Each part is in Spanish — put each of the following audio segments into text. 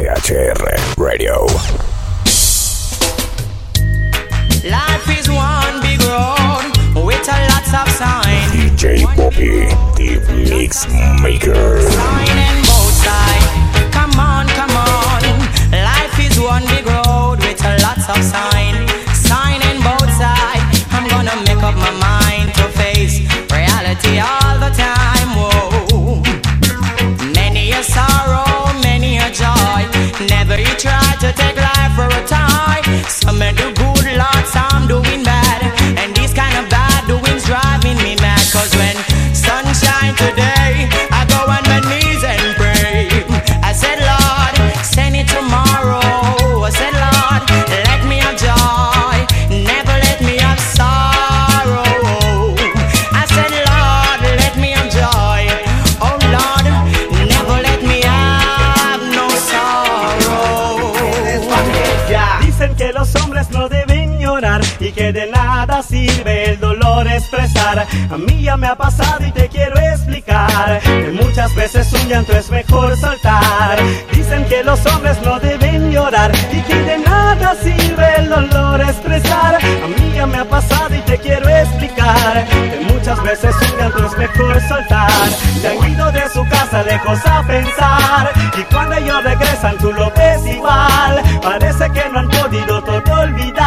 HR Radio. Life is one big road with a lots of signs. DJ Poppy, the Mix Maker. Sign and both side. Come on, come on. Life is one big road with a lots of sign. Never you try to take life for a tie. Some may do y que de nada sirve el dolor expresar. A mí ya me ha pasado y te quiero explicar que muchas veces un llanto es mejor soltar. Dicen que los hombres no deben llorar y que de nada sirve el dolor expresar. A mí ya me ha pasado y te quiero explicar que muchas veces un llanto es mejor soltar. Se han ido de su casa lejos a pensar y cuando ellos regresan tú lo ves igual. Parece que no han podido todo olvidar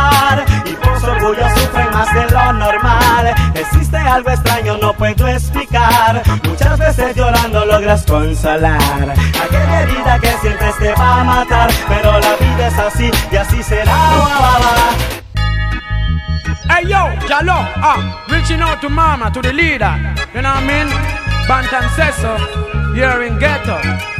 lo normal. Existe algo extraño, no puedo explicar. Muchas veces llorando logras consolar. Aquella herida que sientes te va a matar, pero la vida es así y así será. Hey yo, Jalo, ah, reaching out to mama, to the leader, you know what I mean? Bantam says so, you're in ghetto.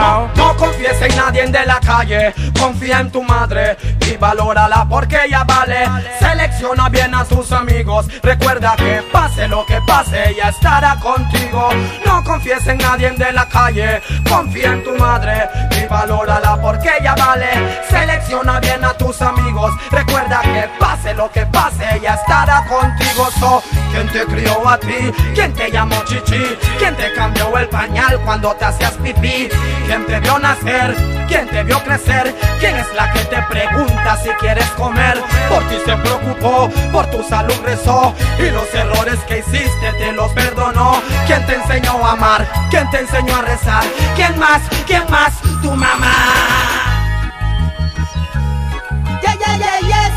Ow. No confíes en nadie de la calle, confía en tu madre y valórala porque ella vale. Selecciona bien a tus amigos, recuerda que pase lo que pase, ella estará contigo. No confíes en nadie de la calle, confía en tu madre y valórala porque ella vale. Selecciona bien a tus amigos, recuerda que pase lo que pase, ella estará contigo. So, ¿quién te crió a ti? ¿Quién te llamó chichi? ¿Quién te cambió el pañal cuando te hacías pipí? ¿Quién te vio nacer? ¿Quién te vio crecer? ¿Quién es la que te pregunta si quieres comer? Por ti se preocupó, por tu salud rezó y los errores que hiciste te los perdonó. ¿Quién te enseñó a amar? ¿Quién te enseñó a rezar? ¿Quién más? ¿Quién más? Tu mamá. Yeah, yeah, yeah, yes.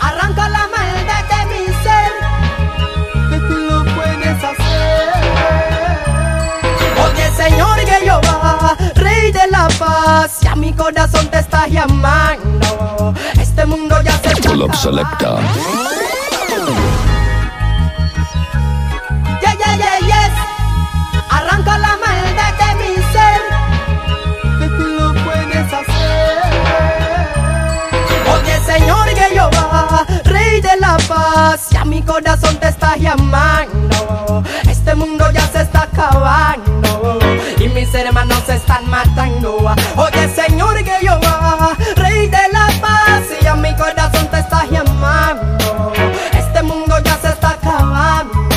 Arranca la maldad de mi Señor Jehová, Rey de la paz, ya mi corazón te está llamando. Este mundo ya se up selector. Yeah, yeah, yeah, yes. Arranca la maldad de mi ser. Que tú lo puedes hacer. Oye, Señor Jehová, Rey de la paz, ya mi corazón te está llamando. Este mundo ya se está acabando están matando. Oye, Señor Jehová, Rey de la paz, ya mi corazón te está llamando. Este mundo ya se está acabando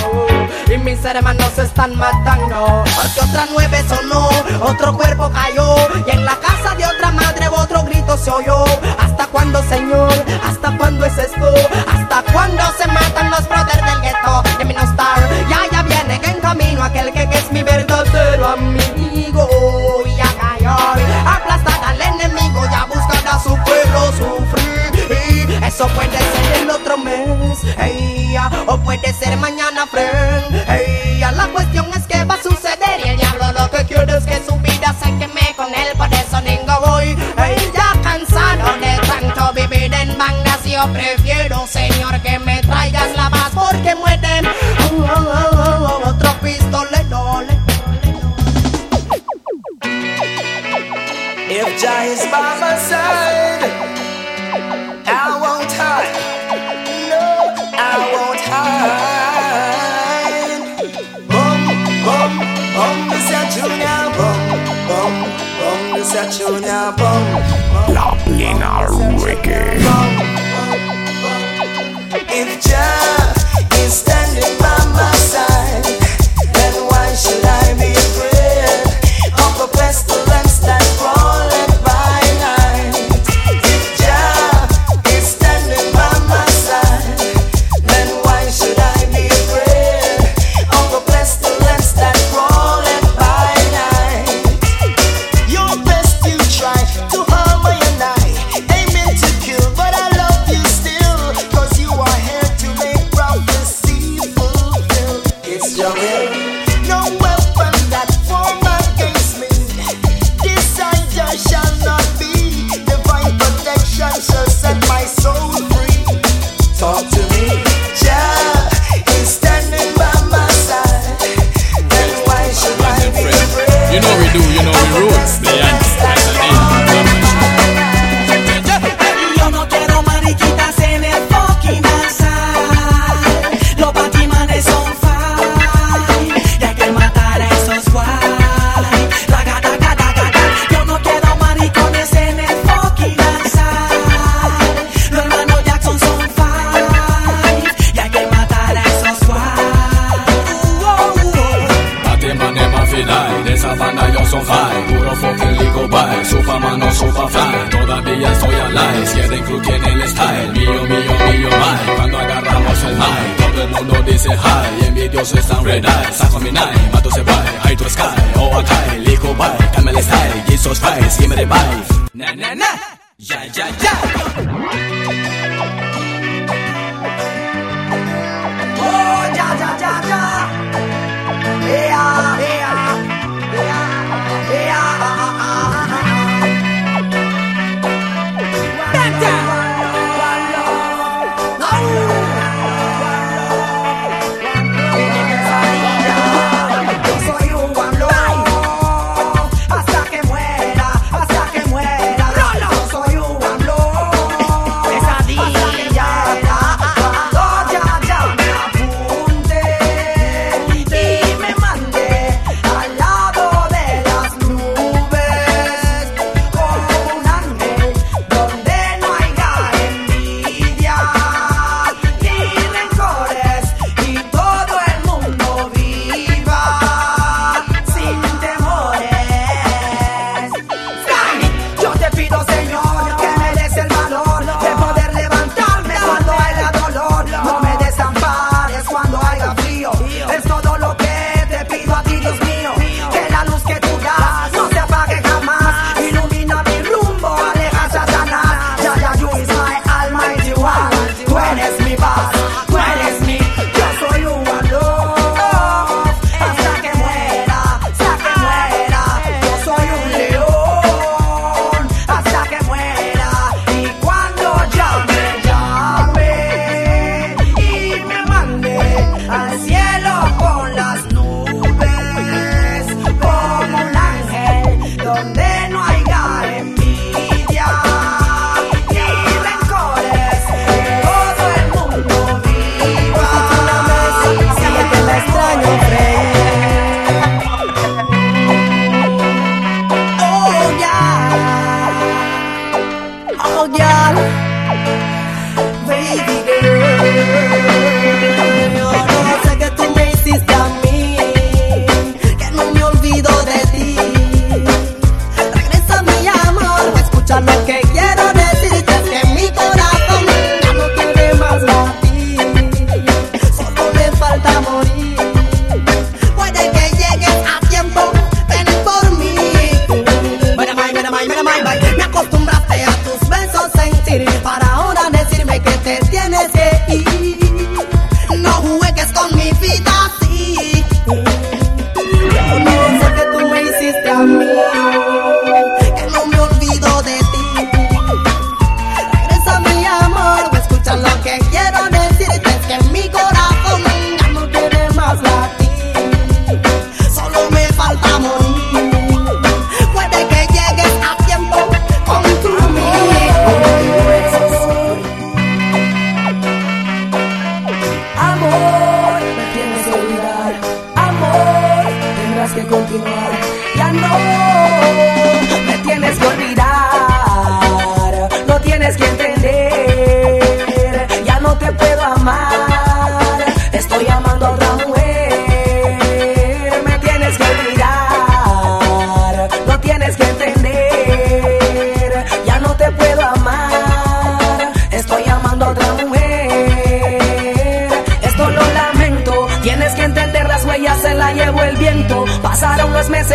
y mis hermanos se están matando. Porque otra nueve sonó, otro cuerpo cayó y en la casa de otra madre otro grito se oyó. ¿Hasta cuándo, Señor? ¿Hasta cuándo es esto? ¿Hasta cuándo se matan los brothers del gueto? De mi no star, ya ya viene en camino aquel que, que es mi verdadero amigo. Eso puede ser el otro mes, ey, ya, o puede ser mañana, friend. ey, ya. La cuestión es que va a suceder y el diablo lo que quiere es que su vida se queme con él. Por eso ningo voy, ey, ya cansado de tanto vivir en bandas. Yo prefiero, style Jesus me the vibe. Na na na, ya ya ya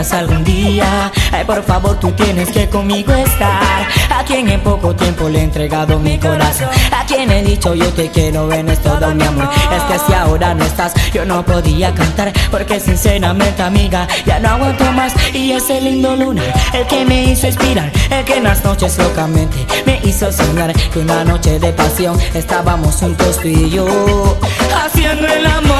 faltas algún día. Ay, por favor, tú tienes que conmigo estar. A quien en poco tiempo le he entregado mi corazón. A quien he dicho yo te quiero, ven, es todo mi amor. Es que si ahora no estás, yo no podía cantar. Porque sinceramente, amiga, ya no aguanto más. Y ese lindo luna, el que me hizo inspirar, el que en las noches locamente me hizo soñar que una noche de pasión estábamos juntos tú y yo haciendo el amor.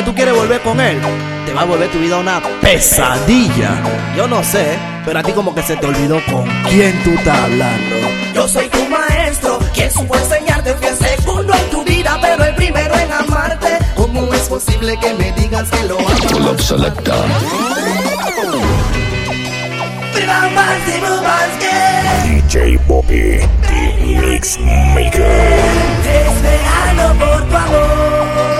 Que tú quieres volver con él? Te va a volver tu vida una pesadilla. Yo no sé, pero a ti como que se te olvidó con quién tú estás hablando. Yo soy tu maestro, quien supo enseñarte fui el segundo en tu vida, pero el primero en amarte. ¿Cómo es posible que me digas que lo amas? Love Selector. DJ Bobby, the Mix Maker. Esperando por tu amor.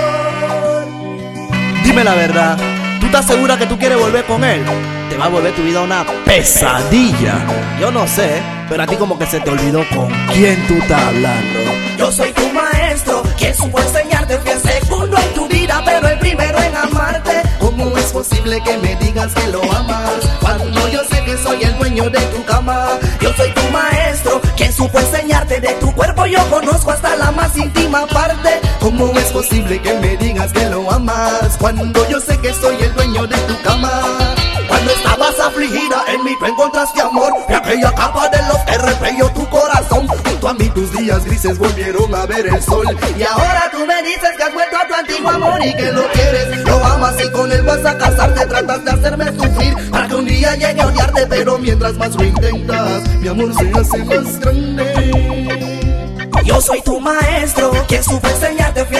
Dime la verdad, ¿tú estás segura que tú quieres volver con él? Te va a volver tu vida una pesadilla. Yo no sé, pero a ti como que se te olvidó con quién tú estás hablando. Yo soy tu maestro, quien supo enseñarte fui el segundo en tu vida, pero el primero en amarte. ¿Cómo es posible que me digas que lo amas? Cuando yo sé que soy el dueño de tu cama. Yo soy tu maestro, quien supo enseñarte de tu cuerpo. Yo conozco hasta la más íntima parte. ¿Cómo es posible que me digas que lo amas? Cuando yo sé que soy el dueño de tu cama. Cuando estabas afligida, en mí tú encontraste amor. Y aquella capa de los que repelló tu corazón. Junto a mí tus días grises volvieron a ver el sol. Y ahora tú me dices que has vuelto a tu antiguo amor y que lo quieres. Lo amas y con él vas a casarte. Tratas de hacerme sufrir para que un día llegue a odiarte. Pero mientras más lo intentas, mi amor se hace más grande. Yo soy tu maestro, quien supo enseñarte fui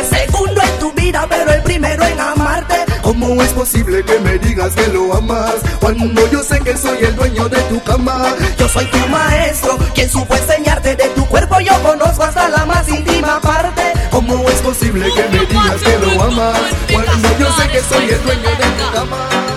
¿Cómo es posible que me digas que lo amas? Cuando yo sé que soy el dueño de tu cama. Yo soy tu maestro, quien supo enseñarte de tu cuerpo. Yo conozco hasta la más íntima parte. ¿Cómo es posible que me digas que lo amas? Cuando yo sé que soy el dueño de tu cama.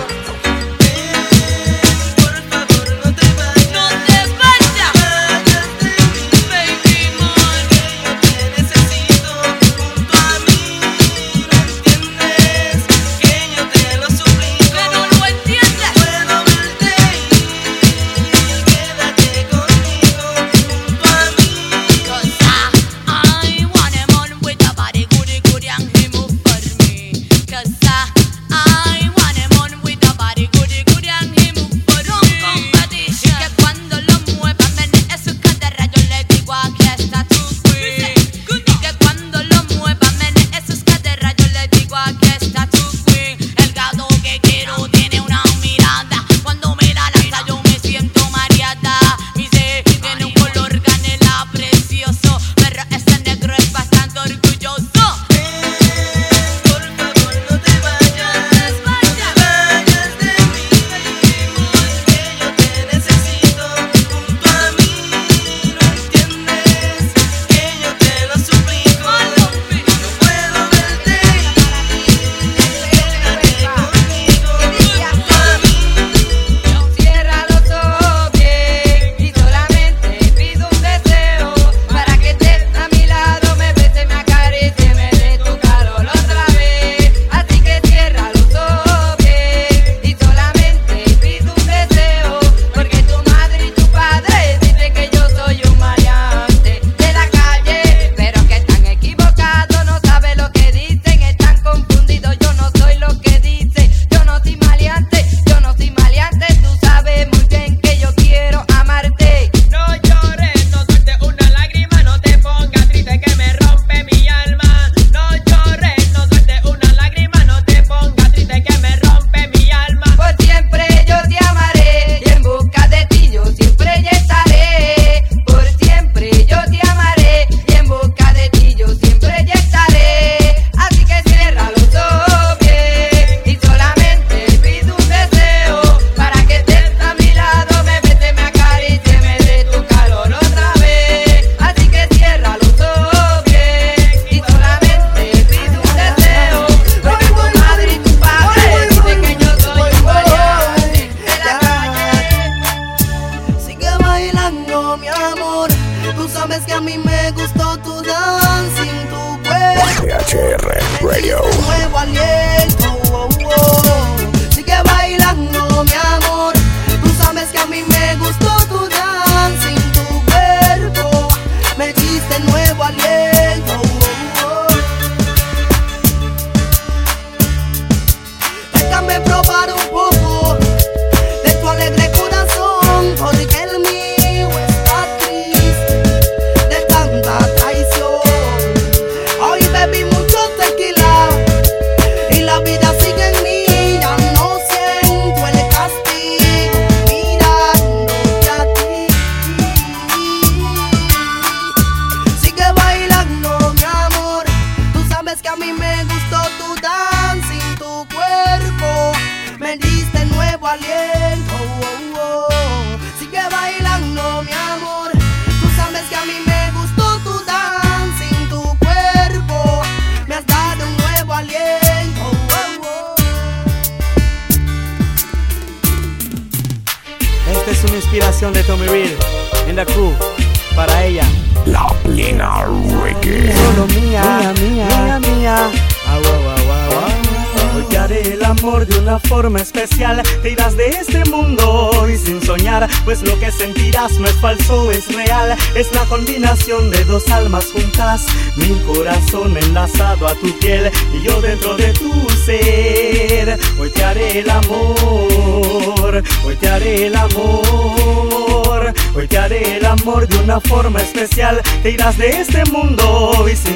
Pues lo que sentirás no es falso, es real. Es la combinación de dos almas juntas. Mi corazón enlazado a tu piel y yo dentro de tu ser. Hoy te haré el amor, hoy te haré el amor. Hoy te haré el amor de una forma especial. Te irás de este mundo y sin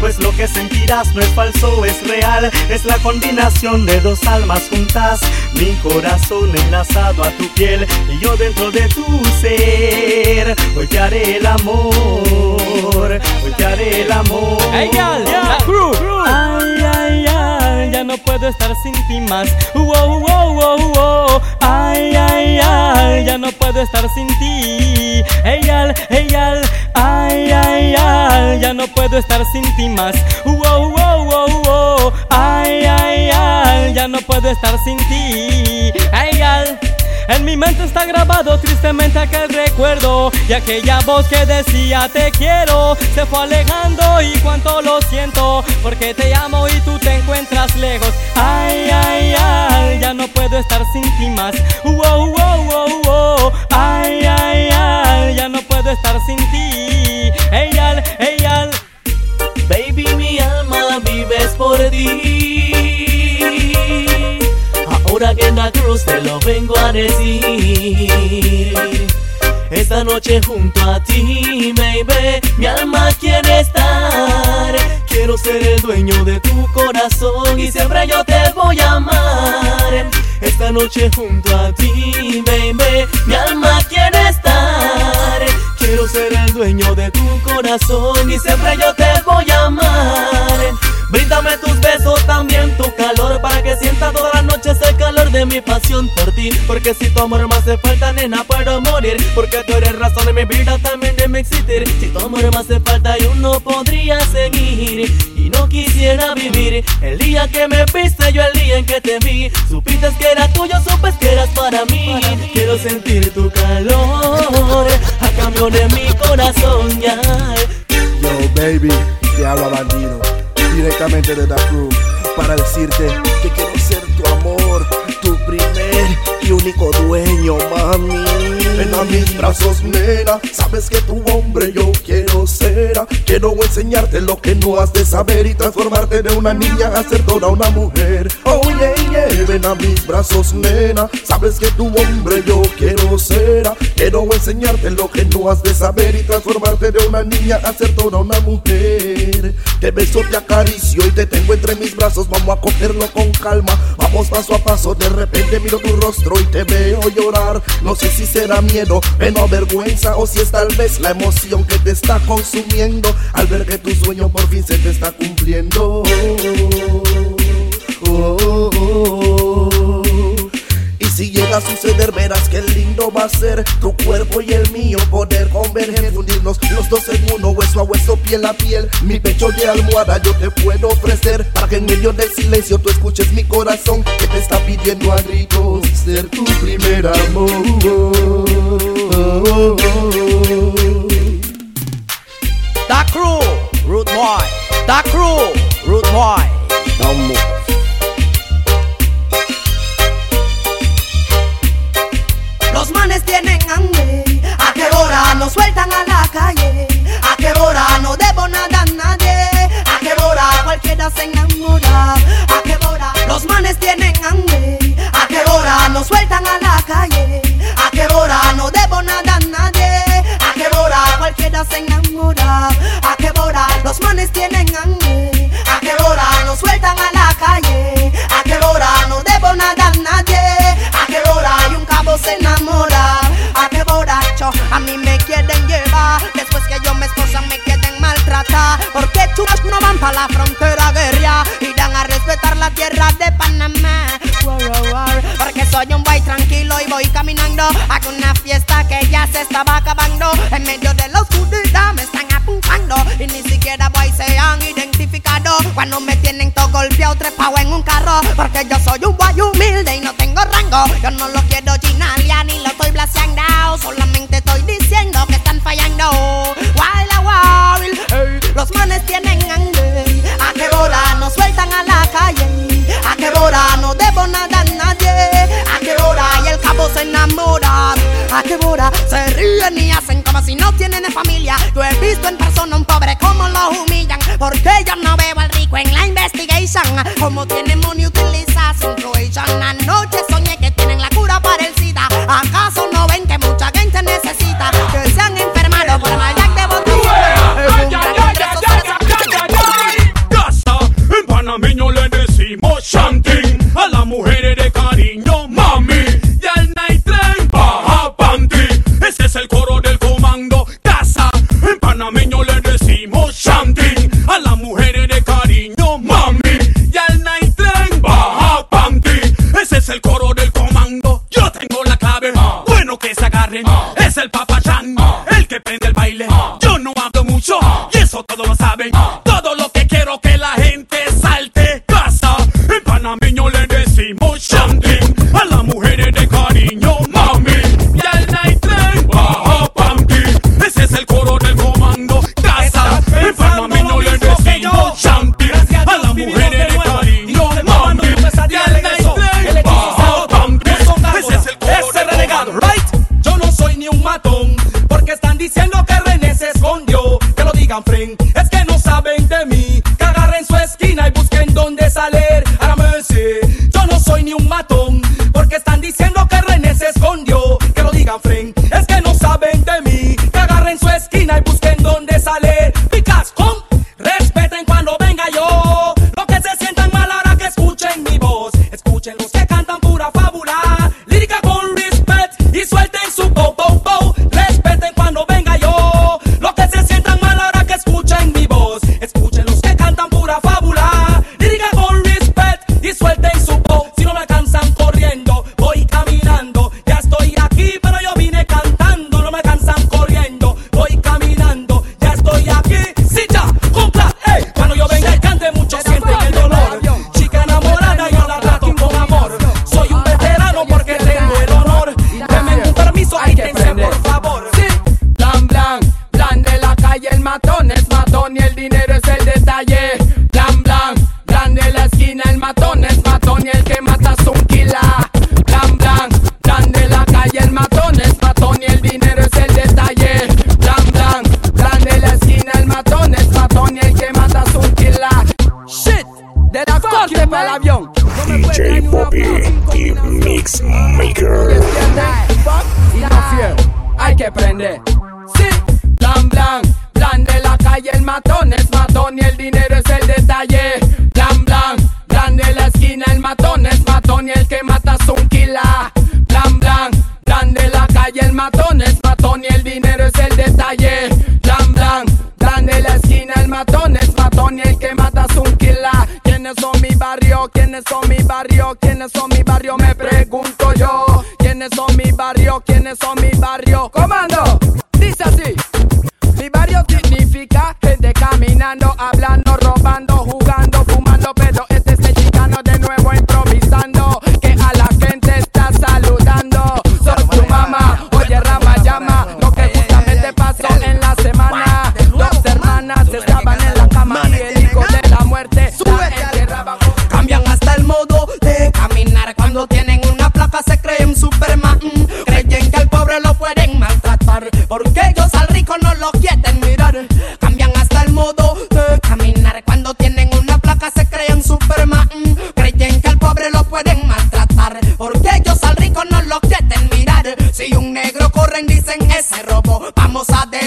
pues lo que sentirás no es falso, es real. Es la combinación de dos almas juntas. Mi corazón enlazado a tu piel y yo dentro de tu ser. Hoy te haré el amor. Hoy te haré el amor. Hey, gal, la crew. Ay, ya no puedo estar sin ti más. Wow, wow, wow, wow. Ay, ay, ay, ya no puedo estar sin ti. Hey, gal, hey, gal. Ay, ay, ay, ya no puedo estar sin ti más. Wow, wow, wow, wow. Ay, ay, ay, ya no puedo estar sin ti. Hey, gal. En mi mente está grabado tristemente aquel recuerdo Y aquella voz que decía te quiero Se fue alejando y cuánto lo siento Porque te amo y tú te encuentras lejos. Ay, ay, ay, ya no puedo estar sin ti más. Wow, wow, wow, wow. Ay, ay, ay, ya no puedo estar sin ti. Ey, al, al. Baby, mi alma vives por ti. Que en la cruz te lo vengo a decir. Esta noche junto a ti, baby, mi alma quiere estar. Quiero ser el dueño de tu corazón y siempre yo te voy a amar. Esta noche junto a ti, baby, mi alma quiere estar. Quiero ser el dueño de tu corazón y siempre yo te voy a amar. Bríndame tus besos, también tu calor Para que sienta todas las noches el calor de mi pasión por ti. Porque si tu amor me hace falta, nena, puedo morir. Porque tú eres razón de mi vida, también de mi existir. Si tu amor me hace falta, yo no podría seguir. Y no quisiera vivir. El día que me viste, yo el día en que te vi. Supiste que era tuyo, supes que eras para mí. Quiero sentir tu calor A cambio de mi corazón, ya. Yo, baby, te habla bandido. Directamente de la cruz. Para decirte que quiero ser tu amor, primer y único dueño, mami. Ven a mis brazos, nena. Sabes que tu hombre yo quiero Quiero enseñarte lo que no has de saber y transformarte de una niña a ser toda una mujer. Oh, yeah, yeah. A mis brazos, nena. Sabes que tu hombre yo quiero ser. Quiero enseñarte lo que no has de saber y transformarte de una niña a ser toda una mujer. Te beso, te acaricio y te tengo entre mis brazos. Vamos a cogerlo con calma. Vamos paso a paso. De repente miro tu rostro y te veo llorar. No sé si será miedo, pena o vergüenza o si es tal vez la emoción que te está consumiendo al ver que tu sueño por fin se te está cumpliendo. Oh, oh, oh. Y si llega a suceder, verás que lindo va a ser tu cuerpo y el mío poder converger, fundirnos los dos en uno, hueso a hueso, piel a piel. Mi pecho de almohada yo te puedo ofrecer para que en medio del silencio tú escuches mi corazón que te está pidiendo a gritos ser tu primer amor. Da Crew, Root Boy. Da Crew, Root Boy. Vamos. cosa humilde y no tengo rango. Yo no lo quiero chinalia ni lo estoy blaseando. Solamente estoy diciendo que están fallando. Wild wild, ey. los manes tienen hambre. A qué hora nos sueltan a la calle. A qué hora no debo nada a nadie. A qué hora y el cabo se enamora. A qué hora se ríen y hacen como si no tienen familia. Yo he visto en persona un pobre como lo humillan. Porque yo no veo al rico en la investigation. Como tiene money utiliza su influencia. vision and notice El que prende el baile. Yo no hablo mucho, y eso todos lo saben. quiénes son mi barrio, me pregunto yo. ¿Quiénes son mi barrio? ¿Quiénes son vamos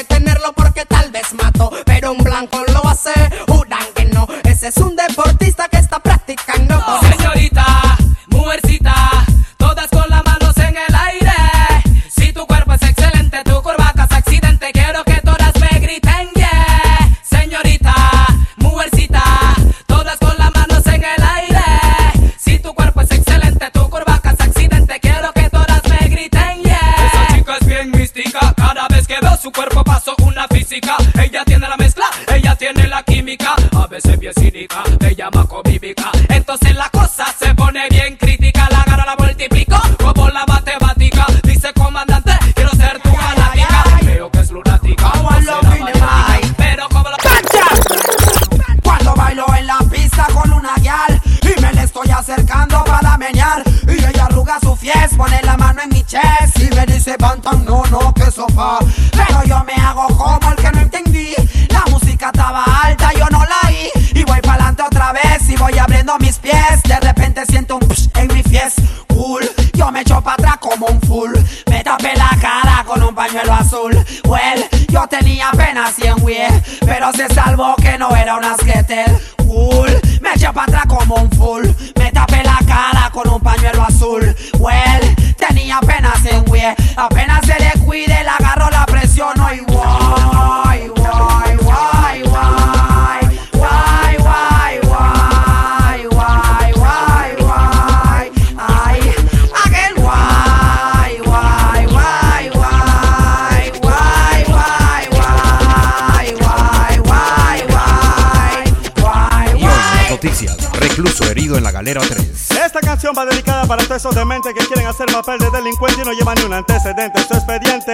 todos esos dementes que quieren hacer papel de delincuente y no llevan ni un antecedente. Su expediente.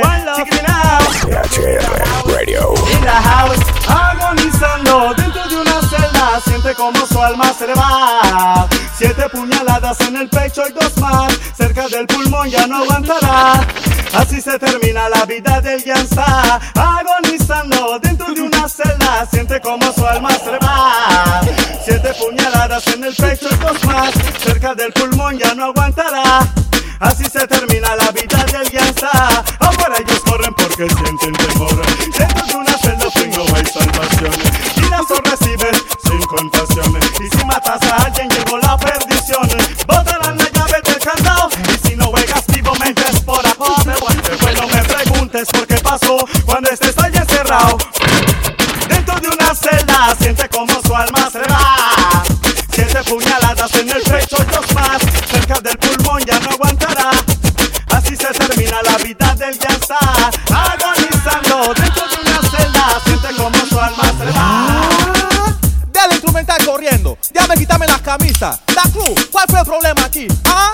Radio. In the house, agonizando dentro de una celda, siente como su alma se le va. Siete puñaladas en el pecho y dos más, cerca del pulmón ya no aguantará. Así se termina la vida del Yansa, agonizando dentro de una celda, siente como su alma se va. Siete puñaladas en el pecho y dos más, cerca del pulmón ya no aguantará. Así se termina la vida del Yansa. Ahora ellos corren porque sienten temor. Dentro de una celda pues no hay salvación. Y las reciben sin compasión. Y si matas a alguien camisas. La cruz, ¿cuál fue el problema aquí? ¿Ah?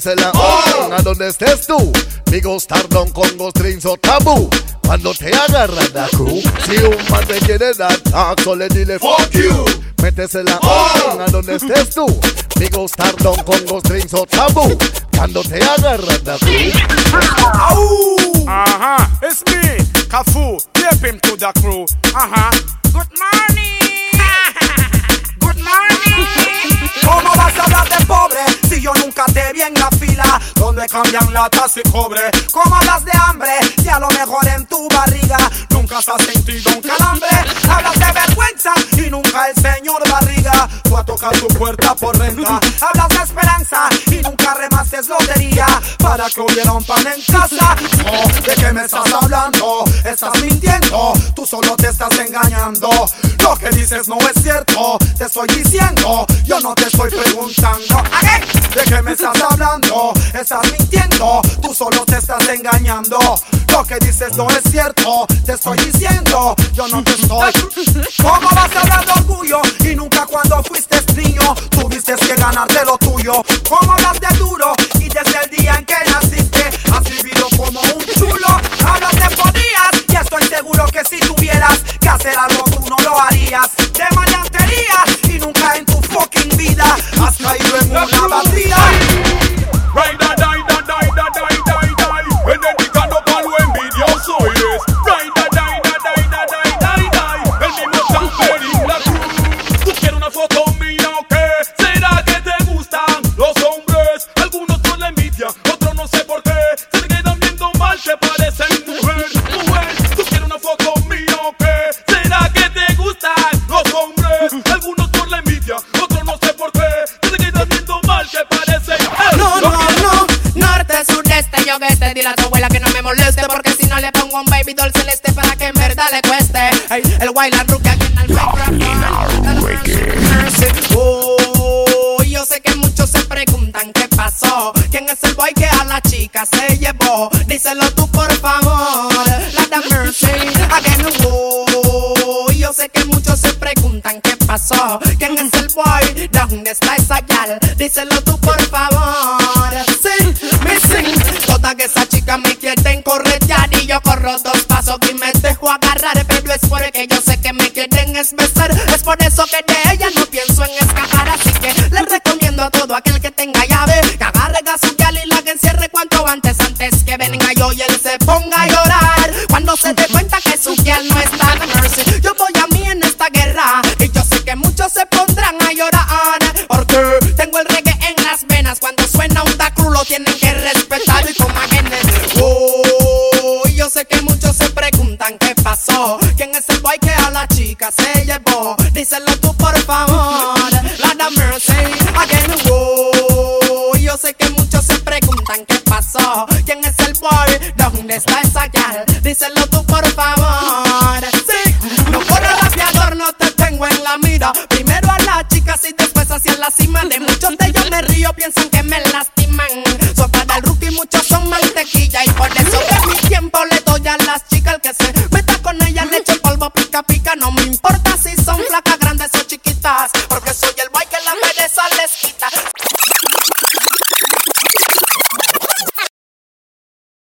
Métesela oh. a donde estés tú. Bigos tardón con strings o tabú. Cuando te agarran la crew. Si un man te quiere dar talk, solo dile fuck you. Métesela oh. a donde estés tú. Bigos tardón con strings o tabú. Cuando te agarran la crew. Uh-huh, it's me, Kafu. Tape him to the crew. Uh-huh. Good morning. Good morning. ¿Cómo vas a hablar de pobre si yo nunca te vi en la fila donde cambian latas y cobre? ¿Cómo hablas de hambre si a lo mejor en tu barriga nunca has sentido un calambre? Hablas de vergüenza y nunca el señor barriga fue a tocar tu puerta por renta. Hablas de esperanza y nunca remaste lotería para que hubiera un pan en casa. Oh, ¿De qué me estás hablando? Estás mintiendo, tú solo te estás engañando. Lo que dices no es cierto, te estoy diciendo, yo no te estoy preguntando. ¿A ¿De qué me estás hablando? Estás mintiendo, tú solo te estás engañando. Lo que dices no es cierto, te estoy diciendo, yo no te estoy. ¿Cómo vas a hablar de orgullo y nunca cuando fuiste niño tuviste que ganarte lo tuyo? ¿Cómo hablas de duro y desde el día en que naciste has vivido como un chulo? Hablas de podías y estoy seguro que si tuvieras que hacer algo tú no lo harías. Fucking vida has caído en una batida. todo aquel que tenga llave que agarre gasucal y la que encierre cuanto antes, antes que venga yo y él se ponga a llorar. Cuando se dé cuenta que su piel no está